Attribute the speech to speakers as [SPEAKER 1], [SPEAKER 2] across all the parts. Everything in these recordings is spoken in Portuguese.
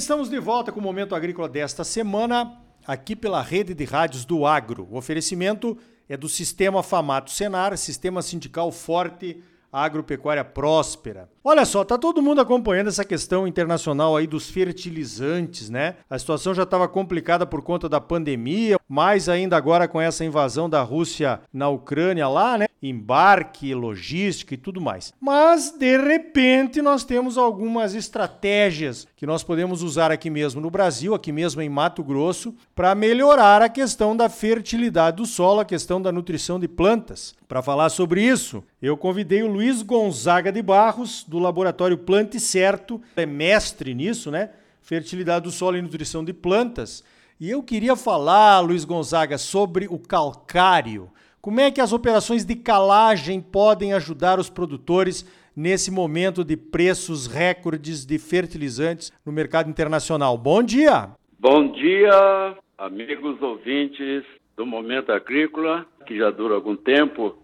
[SPEAKER 1] estamos de volta com o Momento Agrícola desta semana, aqui pela rede de rádios do Agro. O oferecimento é do Sistema Famato Senar, Sistema Sindical Forte agropecuária próspera. Olha só, tá todo mundo acompanhando essa questão internacional aí dos fertilizantes, né? A situação já estava complicada por conta da pandemia, mais ainda agora com essa invasão da Rússia na Ucrânia lá, né? Embarque, logística e tudo mais. Mas de repente nós temos algumas estratégias que nós podemos usar aqui mesmo no Brasil, aqui mesmo em Mato Grosso, para melhorar a questão da fertilidade do solo, a questão da nutrição de plantas. Para falar sobre isso, eu convidei o Luiz Gonzaga de Barros, do laboratório Plante Certo, é mestre nisso, né? Fertilidade do solo e nutrição de plantas. E eu queria falar, Luiz Gonzaga, sobre o calcário. Como é que as operações de calagem podem ajudar os produtores nesse momento de preços recordes de fertilizantes no mercado internacional? Bom dia!
[SPEAKER 2] Bom dia, amigos ouvintes do Momento Agrícola, que já dura algum tempo.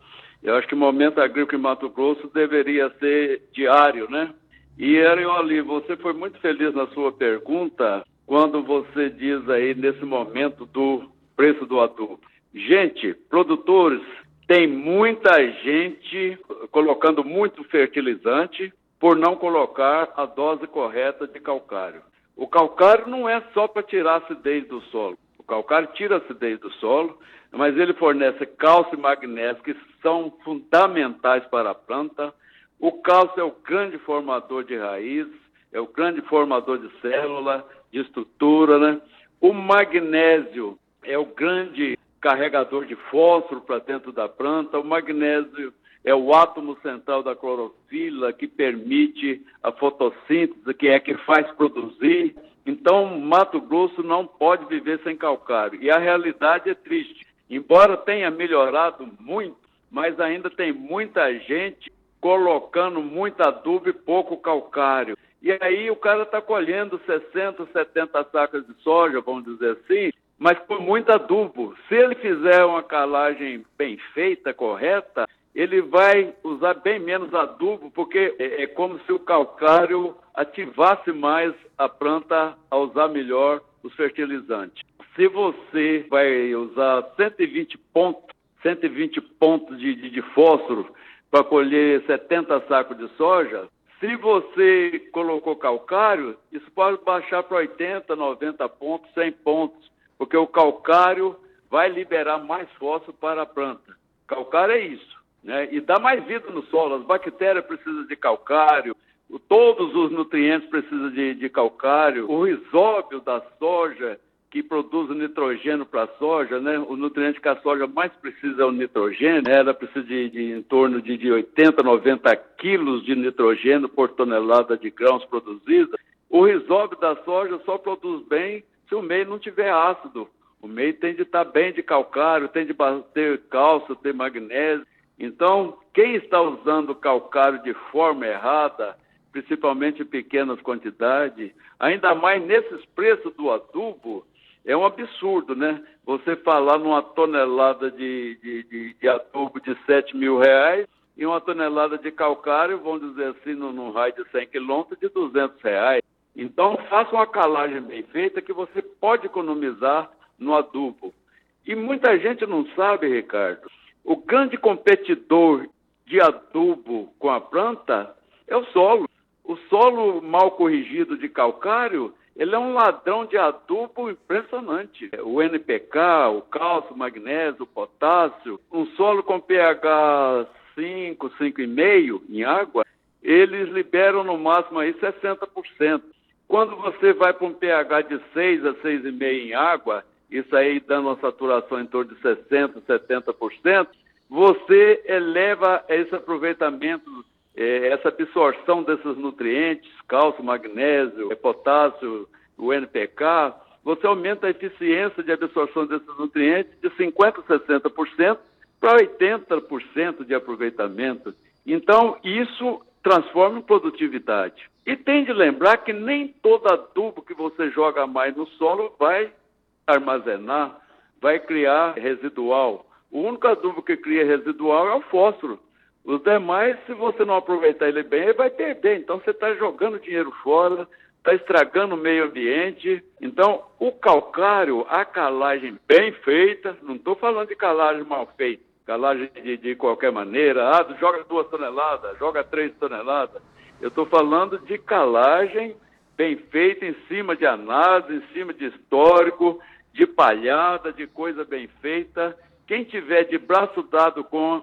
[SPEAKER 2] Eu acho que o Momento Agrícola em Mato Grosso deveria ser diário, né? E, Arioli, você foi muito feliz na sua pergunta quando você diz aí nesse momento do preço do adubo. Gente, produtores, tem muita gente colocando muito fertilizante por não colocar a dose correta de calcário. O calcário não é só para tirar a acidez do solo calcário tira acidez do solo, mas ele fornece cálcio e magnésio, que são fundamentais para a planta. O cálcio é o grande formador de raiz, é o grande formador de célula, de estrutura, né? O magnésio é o grande carregador de fósforo para dentro da planta. O magnésio é o átomo central da clorofila que permite a fotossíntese, que é que faz produzir então, Mato Grosso não pode viver sem calcário. E a realidade é triste. Embora tenha melhorado muito, mas ainda tem muita gente colocando muita adubo e pouco calcário. E aí o cara está colhendo 60, 70 sacas de soja, vamos dizer assim, mas com muito adubo. Se ele fizer uma calagem bem feita, correta, ele vai usar bem menos adubo, porque é, é como se o calcário ativasse mais a planta a usar melhor os fertilizantes. Se você vai usar 120 pontos, 120 pontos de, de, de fósforo para colher 70 sacos de soja, se você colocou calcário, isso pode baixar para 80, 90 pontos, 100 pontos, porque o calcário vai liberar mais fósforo para a planta. Calcário é isso né? e dá mais vida no solo. As bactérias precisam de calcário, todos os nutrientes precisam de, de calcário, o risóbio da soja, que produz o nitrogênio para a soja, né? O nutriente que a soja mais precisa é o nitrogênio, né? ela precisa de, de em torno de, de 80, 90 quilos de nitrogênio por tonelada de grãos produzida. O risóbio da soja só produz bem se o meio não tiver ácido. O meio tem de estar bem de calcário, tem de ter cálcio, ter magnésio. Então, quem está usando calcário de forma errada, principalmente em pequenas quantidades, ainda mais nesses preços do adubo, é um absurdo, né? Você falar numa tonelada de, de, de, de adubo de 7 mil reais e uma tonelada de calcário, vamos dizer assim, num, num raio de 100 quilômetros, de 200 reais. Então, faça uma calagem bem feita que você pode economizar no adubo. E muita gente não sabe, Ricardo, o grande competidor de adubo com a planta é o solo. O solo mal corrigido de calcário, ele é um ladrão de adubo impressionante. O NPK, o cálcio, o magnésio, o potássio, um solo com pH 5, 5,5 em água, eles liberam no máximo aí 60%. Quando você vai para um pH de 6 a 6,5 em água, isso aí dando uma saturação em torno de 60%, 70%, você eleva esse aproveitamento, eh, essa absorção desses nutrientes, cálcio, magnésio, potássio, o NPK, você aumenta a eficiência de absorção desses nutrientes de 50% a 60% para 80% de aproveitamento. Então, isso transforma em produtividade. E tem de lembrar que nem todo adubo que você joga mais no solo vai armazenar, vai criar residual. O único adubo que cria residual é o fósforo. Os demais, se você não aproveitar ele bem, ele vai perder. Então você está jogando dinheiro fora, está estragando o meio ambiente. Então, o calcário, a calagem bem feita, não estou falando de calagem mal feita, calagem de, de qualquer maneira, ah, joga duas toneladas, joga três toneladas. Eu estou falando de calagem bem feita em cima de análise, em cima de histórico, de palhada, de coisa bem feita. Quem tiver de braço dado com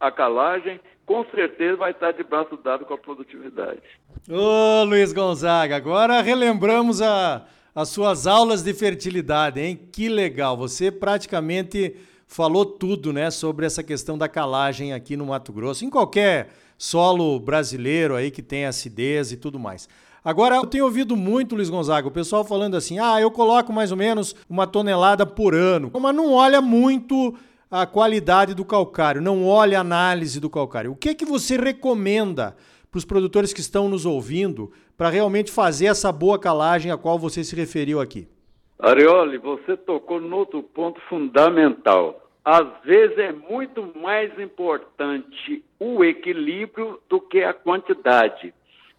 [SPEAKER 2] a calagem, com certeza vai estar de braço dado com a produtividade.
[SPEAKER 1] Ô Luiz Gonzaga, agora relembramos a, as suas aulas de fertilidade, hein? Que legal! Você praticamente falou tudo, né, sobre essa questão da calagem aqui no Mato Grosso, em qualquer solo brasileiro aí que tem acidez e tudo mais. Agora, eu tenho ouvido muito, Luiz Gonzaga, o pessoal falando assim: ah, eu coloco mais ou menos uma tonelada por ano, mas não olha muito a qualidade do calcário, não olha a análise do calcário. O que, que você recomenda para os produtores que estão nos ouvindo para realmente fazer essa boa calagem a qual você se referiu aqui?
[SPEAKER 2] Arioli, você tocou no outro ponto fundamental. Às vezes é muito mais importante o equilíbrio do que a quantidade.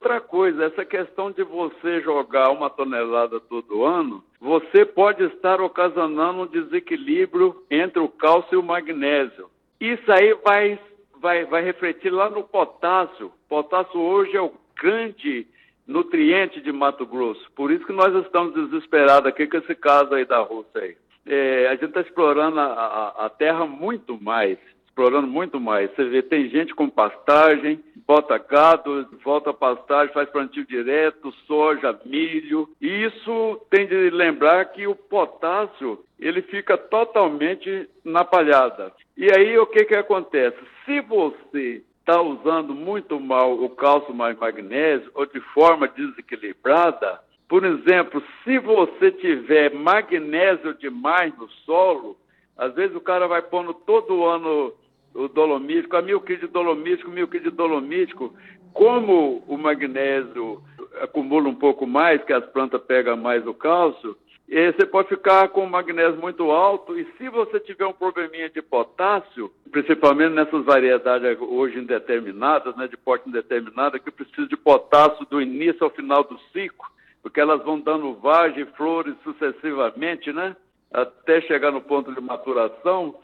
[SPEAKER 2] Outra coisa, essa questão de você jogar uma tonelada todo ano, você pode estar ocasionando um desequilíbrio entre o cálcio e o magnésio. Isso aí vai, vai, vai refletir lá no potássio. Potássio hoje é o grande nutriente de Mato Grosso. Por isso que nós estamos desesperados aqui com esse caso aí da Rússia aí. É, a gente está explorando a, a, a, terra muito mais, explorando muito mais. Você vê, tem gente com pastagem, bota gado, volta a pastagem, faz plantio direto, soja, milho. E isso tem de lembrar que o potássio, ele fica totalmente na palhada. E aí o que que acontece? Se você está usando muito mal o cálcio mais magnésio ou de forma desequilibrada, por exemplo, se você tiver magnésio demais no solo, às vezes o cara vai pondo todo ano o dolomítico, a de dolomítico, de dolomítico. Como o magnésio acumula um pouco mais, que as plantas pegam mais o cálcio, e você pode ficar com o magnésio muito alto e se você tiver um probleminha de potássio, principalmente nessas variedades hoje indeterminadas, né, de porte indeterminado, que precisa de potássio do início ao final do ciclo, porque elas vão dando vagem, flores sucessivamente, né, até chegar no ponto de maturação,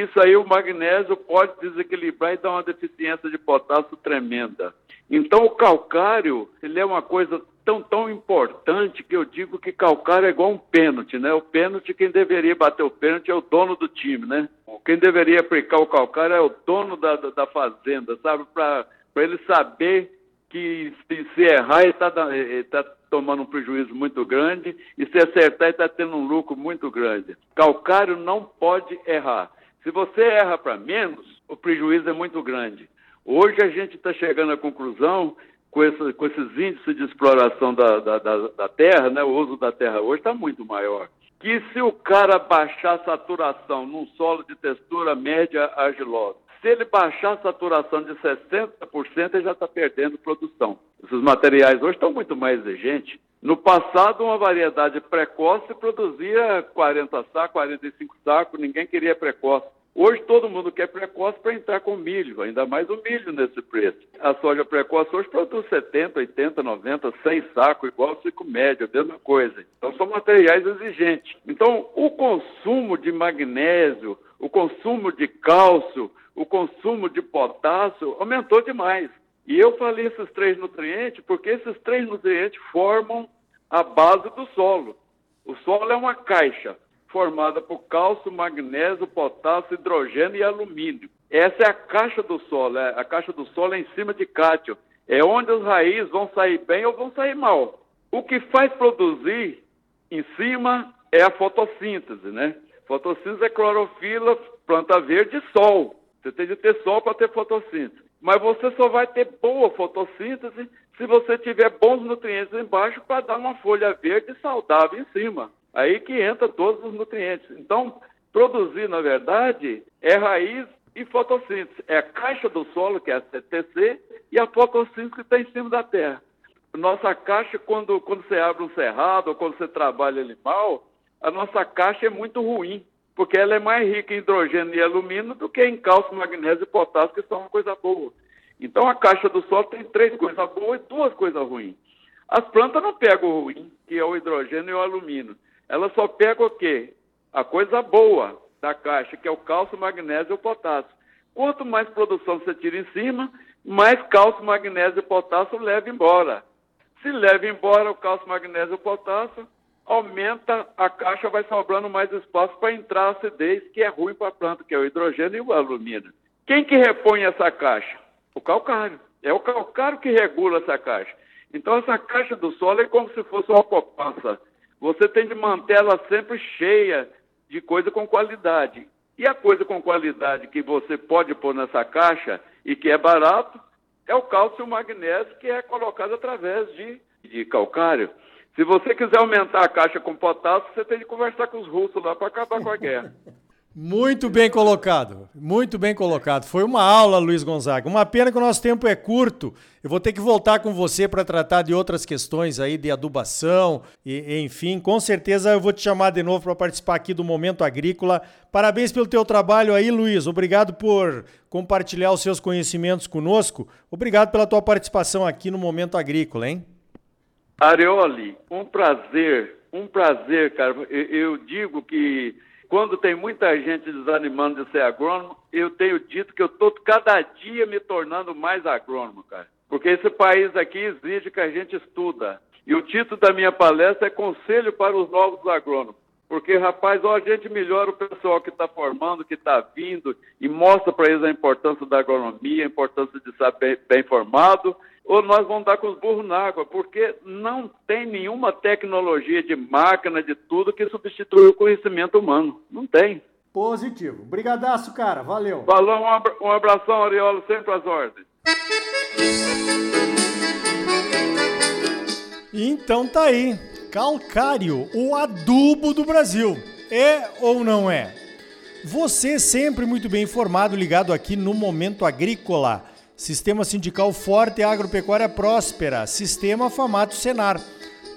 [SPEAKER 2] isso aí o magnésio pode desequilibrar e dar uma deficiência de potássio tremenda. Então o calcário, ele é uma coisa tão, tão importante que eu digo que calcário é igual um pênalti, né? O pênalti, quem deveria bater o pênalti é o dono do time, né? Quem deveria aplicar o calcário é o dono da, da, da fazenda, sabe? Para ele saber que se, se errar, ele está tá tomando um prejuízo muito grande e se acertar, ele está tendo um lucro muito grande. Calcário não pode errar. Se você erra para menos, o prejuízo é muito grande. Hoje a gente está chegando à conclusão com, com esses índices de exploração da, da, da, da terra, né, o uso da terra hoje está muito maior. Que se o cara baixar a saturação num solo de textura média argilosa, se ele baixar a saturação de 60%, ele já está perdendo produção. Esses materiais hoje estão muito mais exigentes. No passado, uma variedade precoce produzia 40 sacos, 45 sacos, ninguém queria precoce. Hoje todo mundo quer precoce para entrar com milho, ainda mais o milho nesse preço. A soja precoce hoje produz 70, 80, 90, 100 sacos, igual o ciclo médio, mesma coisa. Então são materiais exigentes. Então o consumo de magnésio, o consumo de cálcio, o consumo de potássio aumentou demais. E eu falei esses três nutrientes porque esses três nutrientes formam a base do solo. O solo é uma caixa formada por cálcio, magnésio, potássio, hidrogênio e alumínio. Essa é a caixa do solo, é, a caixa do solo é em cima de cátio. É onde as raízes vão sair bem ou vão sair mal. O que faz produzir em cima é a fotossíntese, né? Fotossíntese é clorofila, planta verde e sol. Você tem de ter sol para ter fotossíntese. Mas você só vai ter boa fotossíntese se você tiver bons nutrientes embaixo para dar uma folha verde saudável em cima. Aí que entra todos os nutrientes. Então, produzir, na verdade, é raiz e fotossíntese. É a caixa do solo, que é a CTC, e a fotossíntese que está em cima da terra. Nossa caixa, quando, quando você abre um cerrado ou quando você trabalha animal, a nossa caixa é muito ruim, porque ela é mais rica em hidrogênio e alumínio do que em cálcio, magnésio e potássio, que são uma coisa boa. Então, a caixa do solo tem três coisas boas e duas coisas ruins. As plantas não pegam o ruim, que é o hidrogênio e o alumínio. Elas só pegam o quê? A coisa boa da caixa, que é o cálcio, magnésio e o potássio. Quanto mais produção você tira em cima, mais cálcio, magnésio e potássio leva embora. Se leva embora o cálcio, magnésio e potássio, aumenta, a caixa vai sobrando mais espaço para entrar a acidez, que é ruim para a planta, que é o hidrogênio e o alumínio. Quem que repõe essa caixa? O calcário. É o calcário que regula essa caixa. Então, essa caixa do solo é como se fosse uma poupança. Você tem de manter ela sempre cheia de coisa com qualidade. E a coisa com qualidade que você pode pôr nessa caixa e que é barato é o cálcio magnésio que é colocado através de, de calcário. Se você quiser aumentar a caixa com potássio, você tem de conversar com os russos lá para acabar com a guerra.
[SPEAKER 1] Muito bem colocado, muito bem colocado. Foi uma aula, Luiz Gonzaga. Uma pena que o nosso tempo é curto. Eu vou ter que voltar com você para tratar de outras questões aí de adubação e, enfim. Com certeza eu vou te chamar de novo para participar aqui do Momento Agrícola. Parabéns pelo teu trabalho aí, Luiz. Obrigado por compartilhar os seus conhecimentos conosco. Obrigado pela tua participação aqui no Momento Agrícola, hein?
[SPEAKER 2] Arioli, um prazer, um prazer, cara. Eu digo que quando tem muita gente desanimando de ser agrônomo, eu tenho dito que eu estou cada dia me tornando mais agrônomo, cara. Porque esse país aqui exige que a gente estuda. E o título da minha palestra é Conselho para os Novos Agrônomos. Porque, rapaz, ó, a gente melhora o pessoal que está formando, que está vindo, e mostra para eles a importância da agronomia, a importância de estar bem, bem formado, ou nós vamos dar com os burros na água, porque não tem nenhuma tecnologia de máquina, de tudo, que substitui o conhecimento humano. Não tem.
[SPEAKER 1] Positivo. Brigadaço, cara. Valeu.
[SPEAKER 2] Falou, um abração, Ariolo, sempre às ordens.
[SPEAKER 1] Então tá aí. Calcário, o adubo do Brasil. É ou não é? Você sempre muito bem informado, ligado aqui no Momento Agrícola. Sistema Sindical Forte e Agropecuária Próspera, Sistema Famato Senar,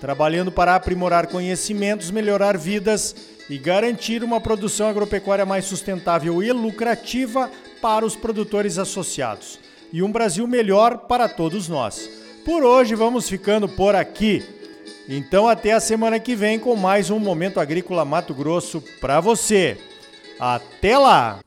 [SPEAKER 1] trabalhando para aprimorar conhecimentos, melhorar vidas e garantir uma produção agropecuária mais sustentável e lucrativa para os produtores associados. E um Brasil melhor para todos nós. Por hoje vamos ficando por aqui. Então até a semana que vem com mais um Momento Agrícola Mato Grosso para você. Até lá!